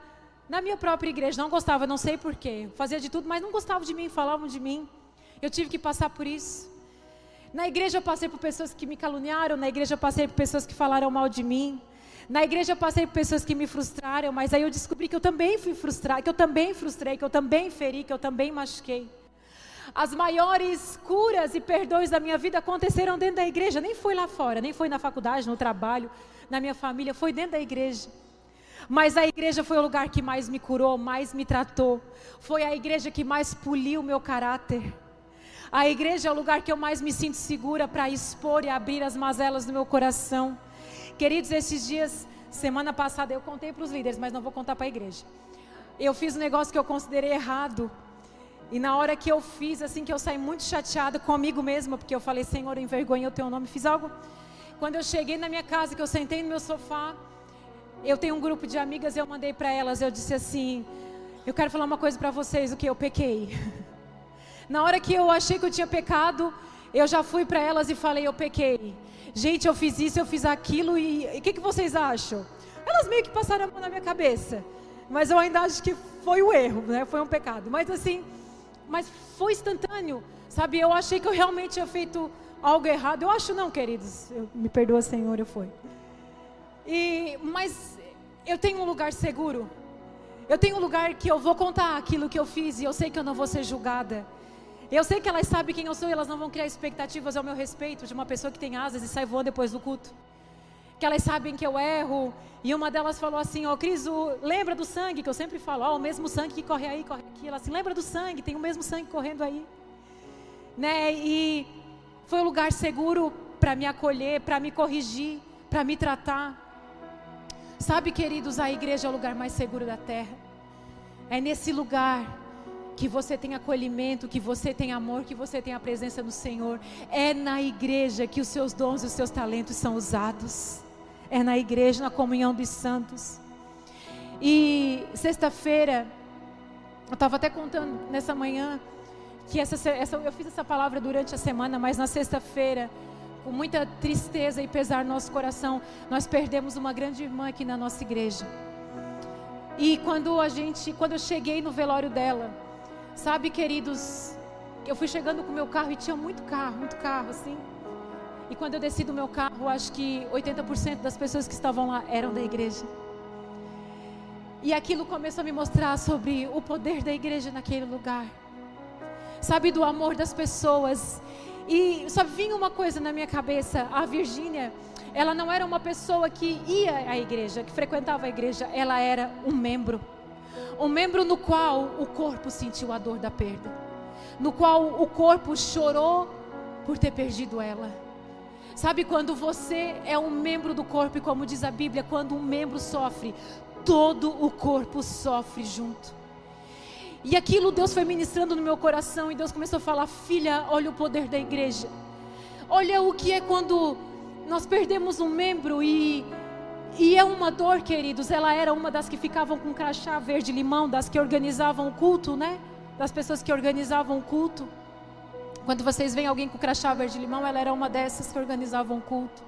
na minha própria igreja. Não gostava, não sei porquê. Fazia de tudo, mas não gostavam de mim, falavam de mim. Eu tive que passar por isso. Na igreja eu passei por pessoas que me caluniaram, na igreja eu passei por pessoas que falaram mal de mim. Na igreja eu passei por pessoas que me frustraram, mas aí eu descobri que eu também fui frustrada, que eu também frustrei, que eu também feri, que eu também machuquei. As maiores curas e perdões da minha vida aconteceram dentro da igreja, nem foi lá fora, nem foi na faculdade, no trabalho, na minha família, foi dentro da igreja. Mas a igreja foi o lugar que mais me curou, mais me tratou. Foi a igreja que mais poliu o meu caráter. A igreja é o lugar que eu mais me sinto segura para expor e abrir as mazelas do meu coração. Queridos, esses dias, semana passada, eu contei para os líderes, mas não vou contar para a igreja. eu fiz um negócio que eu considerei errado. E na hora que eu fiz, assim, que eu saí muito chateada comigo mesma, porque eu falei, Senhor, eu envergonhei o teu nome, fiz algo. Quando eu cheguei na minha casa, que eu sentei no meu sofá, eu tenho um grupo de amigas, eu mandei para elas, eu disse assim: Eu quero falar uma coisa para vocês, o que eu pequei. Na hora que eu achei que eu tinha pecado, eu já fui para elas e falei: Eu pequei. Gente, eu fiz isso, eu fiz aquilo e o que, que vocês acham? Elas meio que passaram a mão na minha cabeça, mas eu ainda acho que foi o erro, né? Foi um pecado. Mas assim, mas foi instantâneo, sabe? Eu achei que eu realmente tinha feito algo errado. Eu acho não, queridos. Eu, me perdoa, Senhor, eu fui. E, mas eu tenho um lugar seguro. Eu tenho um lugar que eu vou contar aquilo que eu fiz e eu sei que eu não vou ser julgada. Eu sei que elas sabem quem eu sou e elas não vão criar expectativas ao meu respeito de uma pessoa que tem asas e sai voando depois do culto. Que elas sabem que eu erro. E uma delas falou assim: Ó, oh, Cris, lembra do sangue? Que eu sempre falo: Ó, oh, o mesmo sangue que corre aí, corre aqui. Ela assim: lembra do sangue? Tem o mesmo sangue correndo aí. Né? E foi um lugar seguro para me acolher, para me corrigir, para me tratar. Sabe, queridos, a igreja é o lugar mais seguro da terra. É nesse lugar que você tem acolhimento, que você tem amor, que você tem a presença do Senhor. É na igreja que os seus dons e os seus talentos são usados. É na igreja, na comunhão dos santos. E sexta-feira, eu estava até contando nessa manhã que essa, essa, eu fiz essa palavra durante a semana, mas na sexta-feira com muita tristeza e pesar no nosso coração, nós perdemos uma grande irmã aqui na nossa igreja. E quando a gente, quando eu cheguei no velório dela, sabe, queridos, eu fui chegando com o meu carro e tinha muito carro, muito carro assim. E quando eu desci do meu carro, acho que 80% das pessoas que estavam lá eram da igreja. E aquilo começou a me mostrar sobre o poder da igreja naquele lugar. Sabe, do amor das pessoas. E só vinha uma coisa na minha cabeça: a Virgínia, ela não era uma pessoa que ia à igreja, que frequentava a igreja, ela era um membro. Um membro no qual o corpo sentiu a dor da perda, no qual o corpo chorou por ter perdido ela. Sabe quando você é um membro do corpo, e como diz a Bíblia, quando um membro sofre, todo o corpo sofre junto. E aquilo Deus foi ministrando no meu coração e Deus começou a falar: Filha, olha o poder da igreja. Olha o que é quando nós perdemos um membro e e é uma dor, queridos. Ela era uma das que ficavam com crachá verde limão, das que organizavam o culto, né? Das pessoas que organizavam o culto. Quando vocês veem alguém com crachá verde limão, ela era uma dessas que organizavam o culto.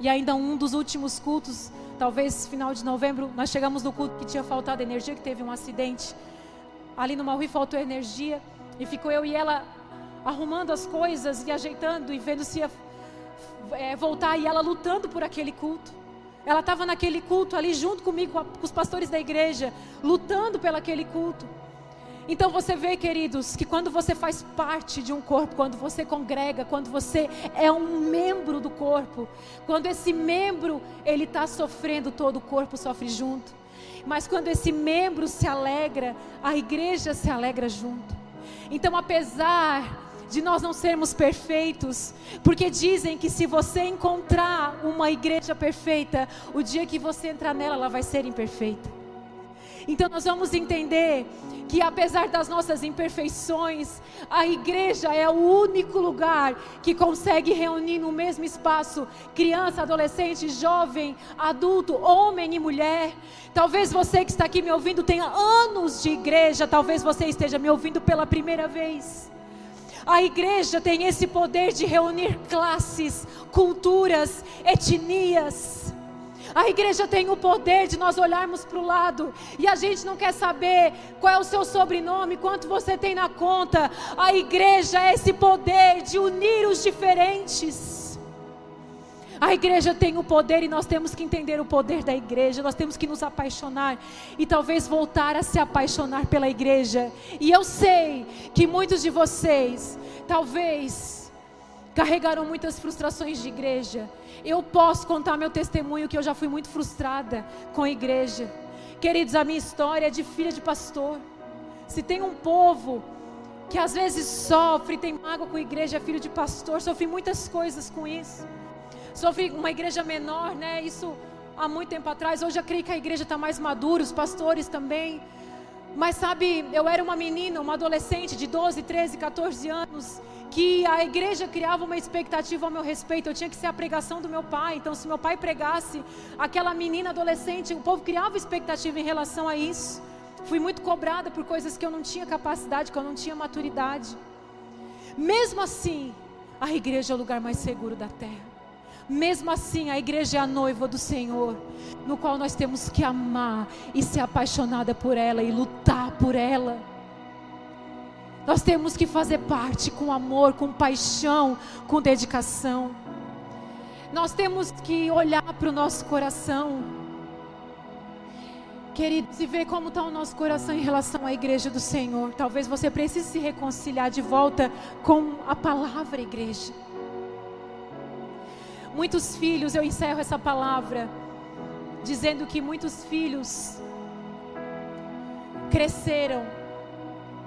E ainda um dos últimos cultos, talvez final de novembro, nós chegamos no culto que tinha faltado energia, que teve um acidente ali no Maui faltou energia e ficou eu e ela arrumando as coisas e ajeitando e vendo se ia é, voltar e ela lutando por aquele culto. Ela estava naquele culto ali junto comigo, com, a, com os pastores da igreja, lutando pelo aquele culto. Então você vê, queridos, que quando você faz parte de um corpo, quando você congrega, quando você é um membro do corpo, quando esse membro ele está sofrendo, todo o corpo sofre junto. Mas quando esse membro se alegra, a igreja se alegra junto. Então, apesar de nós não sermos perfeitos, porque dizem que se você encontrar uma igreja perfeita, o dia que você entrar nela, ela vai ser imperfeita. Então nós vamos entender que apesar das nossas imperfeições, a igreja é o único lugar que consegue reunir no mesmo espaço criança, adolescente, jovem, adulto, homem e mulher. Talvez você que está aqui me ouvindo tenha anos de igreja, talvez você esteja me ouvindo pela primeira vez. A igreja tem esse poder de reunir classes, culturas, etnias. A igreja tem o poder de nós olharmos para o lado e a gente não quer saber qual é o seu sobrenome, quanto você tem na conta. A igreja é esse poder de unir os diferentes. A igreja tem o poder e nós temos que entender o poder da igreja, nós temos que nos apaixonar e talvez voltar a se apaixonar pela igreja. E eu sei que muitos de vocês, talvez, carregaram muitas frustrações de igreja, eu posso contar meu testemunho que eu já fui muito frustrada com a igreja. Queridos, a minha história é de filha de pastor. Se tem um povo que às vezes sofre, tem mágoa com a igreja, é filho de pastor, sofri muitas coisas com isso. Sofri uma igreja menor, né? Isso há muito tempo atrás. Hoje eu creio que a igreja está mais madura, os pastores também. Mas sabe, eu era uma menina, uma adolescente de 12, 13, 14 anos, que a igreja criava uma expectativa ao meu respeito. Eu tinha que ser a pregação do meu pai. Então, se meu pai pregasse, aquela menina adolescente, o povo criava expectativa em relação a isso. Fui muito cobrada por coisas que eu não tinha capacidade, que eu não tinha maturidade. Mesmo assim, a igreja é o lugar mais seguro da terra. Mesmo assim, a igreja é a noiva do Senhor, no qual nós temos que amar e ser apaixonada por ela e lutar por ela. Nós temos que fazer parte com amor, com paixão, com dedicação. Nós temos que olhar para o nosso coração, queridos, e ver como está o nosso coração em relação à igreja do Senhor. Talvez você precise se reconciliar de volta com a palavra igreja. Muitos filhos, eu encerro essa palavra dizendo que muitos filhos cresceram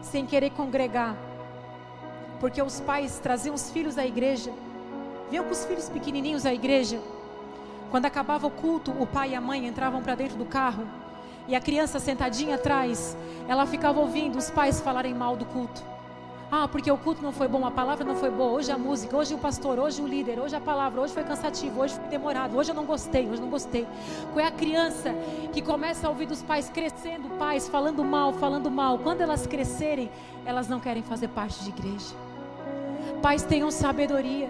sem querer congregar, porque os pais traziam os filhos à igreja, viam com os filhos pequenininhos à igreja. Quando acabava o culto, o pai e a mãe entravam para dentro do carro e a criança sentadinha atrás, ela ficava ouvindo os pais falarem mal do culto. Ah, porque o culto não foi bom, a palavra não foi boa, hoje a música, hoje o pastor, hoje o líder, hoje a palavra, hoje foi cansativo, hoje foi demorado, hoje eu não gostei, hoje não gostei. Qual é a criança que começa a ouvir dos pais crescendo, pais falando mal, falando mal. Quando elas crescerem, elas não querem fazer parte de igreja. Pais tenham sabedoria.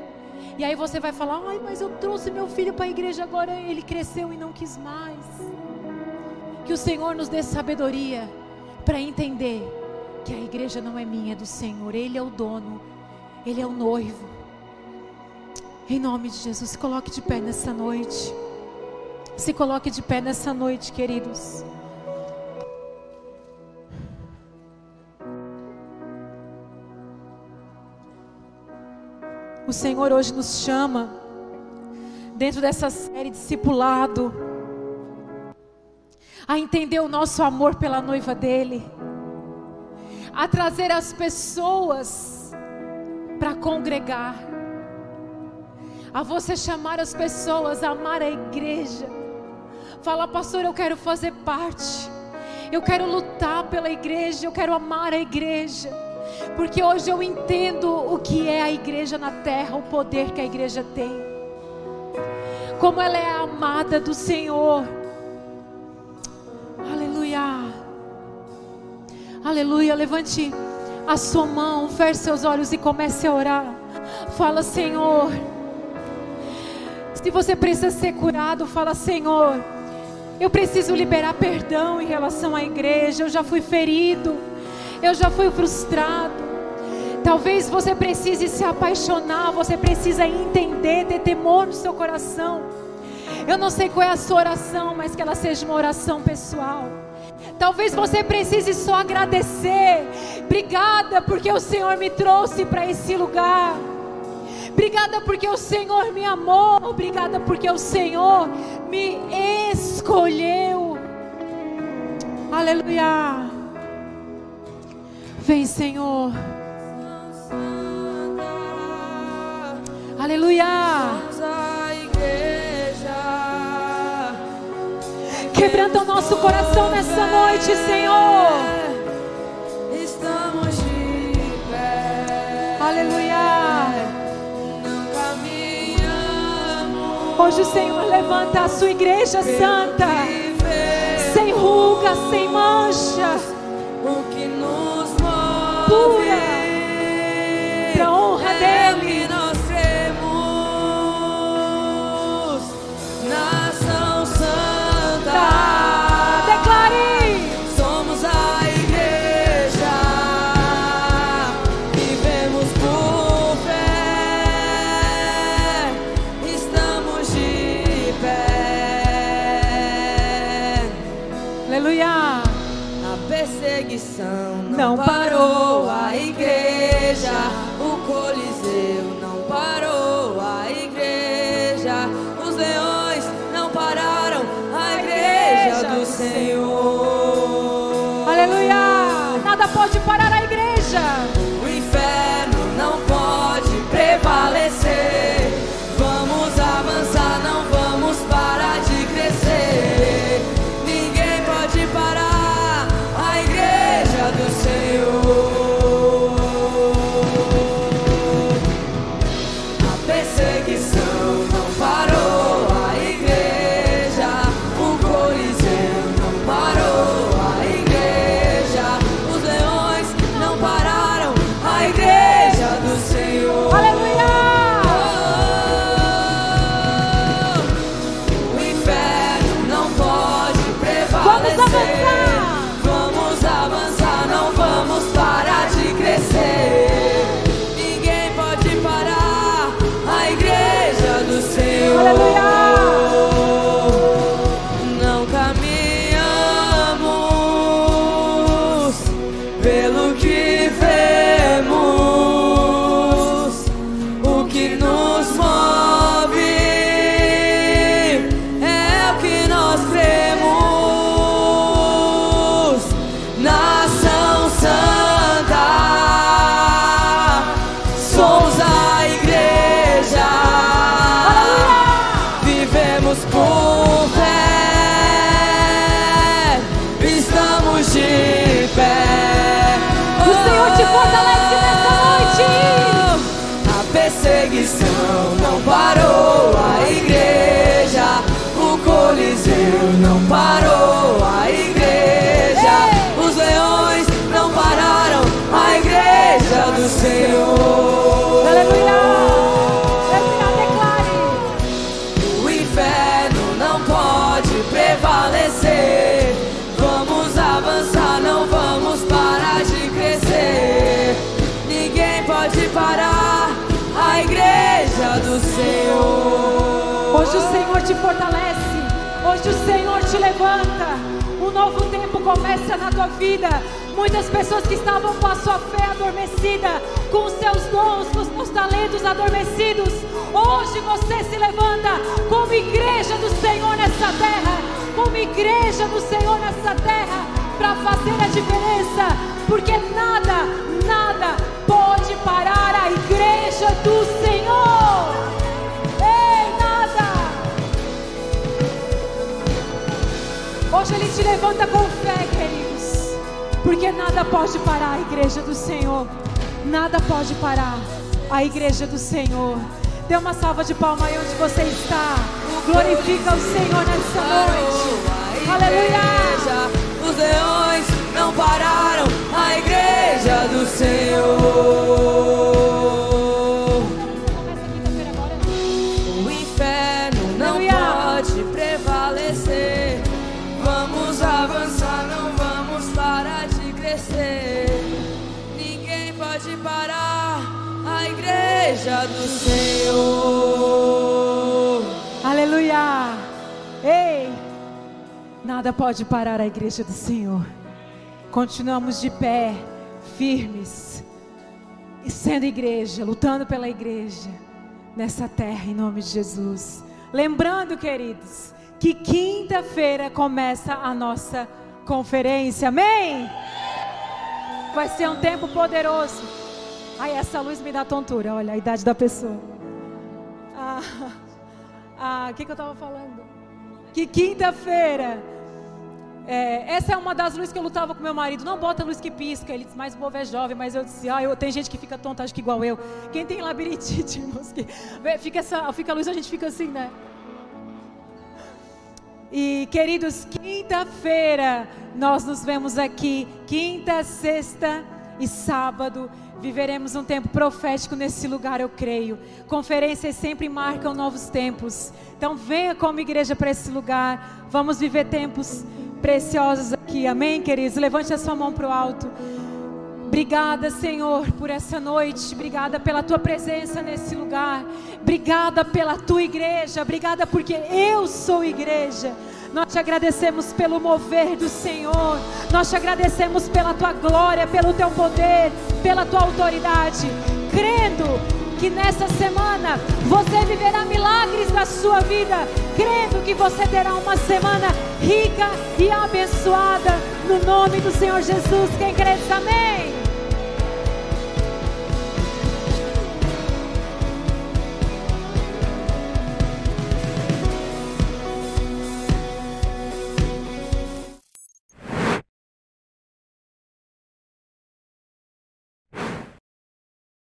E aí você vai falar: ai, mas eu trouxe meu filho para a igreja agora, ele cresceu e não quis mais. Que o Senhor nos dê sabedoria para entender que a igreja não é minha, é do Senhor. Ele é o dono, Ele é o noivo. Em nome de Jesus, se coloque de pé nessa noite. Se coloque de pé nessa noite, queridos. O Senhor hoje nos chama, dentro dessa série discipulado, a entender o nosso amor pela noiva dEle a trazer as pessoas para congregar, a você chamar as pessoas a amar a igreja. Fala, pastor, eu quero fazer parte, eu quero lutar pela igreja, eu quero amar a igreja, porque hoje eu entendo o que é a igreja na terra, o poder que a igreja tem, como ela é amada do Senhor. Aleluia. Levante a sua mão, feche seus olhos e comece a orar. Fala, Senhor. Se você precisa ser curado, fala, Senhor. Eu preciso liberar perdão em relação à igreja. Eu já fui ferido. Eu já fui frustrado. Talvez você precise se apaixonar, você precisa entender, ter temor no seu coração. Eu não sei qual é a sua oração, mas que ela seja uma oração pessoal. Talvez você precise só agradecer. Obrigada porque o Senhor me trouxe para esse lugar. Obrigada porque o Senhor me amou. Obrigada porque o Senhor me escolheu. Aleluia. Vem, Senhor. Aleluia. Quebranta o nosso coração nessa noite, Senhor. Estamos de pé. Aleluia. Não caminhamos. Hoje o Senhor levanta a sua igreja santa, sem ruga, sem mancha, o que nos move. pura, para a honra É dEle. Te fortalece. Hoje o Senhor te levanta. Um novo tempo começa na tua vida. Muitas pessoas que estavam com a sua fé adormecida, com os seus dons, com os seus talentos adormecidos, hoje você se levanta como igreja do Senhor nessa terra, como igreja do Senhor nessa terra, para fazer a diferença, porque nada, nada pode parar a igreja do Senhor. Hoje Ele te levanta com fé, queridos, porque nada pode parar a igreja do Senhor. Nada pode parar a igreja do Senhor. Dê uma salva de palmas aí onde você está. Glorifica o Senhor nessa noite. Aleluia! Os leões não pararam a igreja do Senhor. Nada pode parar a igreja do Senhor. Continuamos de pé, firmes, e sendo igreja, lutando pela igreja nessa terra, em nome de Jesus. Lembrando, queridos, que quinta-feira começa a nossa conferência, amém? Vai ser um tempo poderoso. Ai, essa luz me dá tontura, olha a idade da pessoa. Ah, ah, o que, que eu estava falando? Que quinta-feira. É, essa é uma das luzes que eu lutava com meu marido. Não bota luz que pisca. Ele disse, mas o povo é jovem. Mas eu disse, ah, eu, tem gente que fica tonta, acho que igual eu. Quem tem labirintite, irmãos, que, fica, essa, fica a luz, a gente fica assim, né? E queridos, quinta-feira nós nos vemos aqui, quinta, sexta e sábado. Viveremos um tempo profético nesse lugar, eu creio. Conferências sempre marcam novos tempos. Então venha como igreja para esse lugar. Vamos viver tempos preciosos aqui. Amém, queridos? Levante a sua mão para o alto. Obrigada, Senhor, por essa noite. Obrigada pela tua presença nesse lugar. Obrigada pela tua igreja. Obrigada porque eu sou igreja. Nós te agradecemos pelo mover do Senhor. Nós te agradecemos pela tua glória, pelo teu poder, pela tua autoridade. Crendo que nessa semana você viverá milagres na sua vida. Crendo que você terá uma semana rica e abençoada. No nome do Senhor Jesus. Quem crê amém.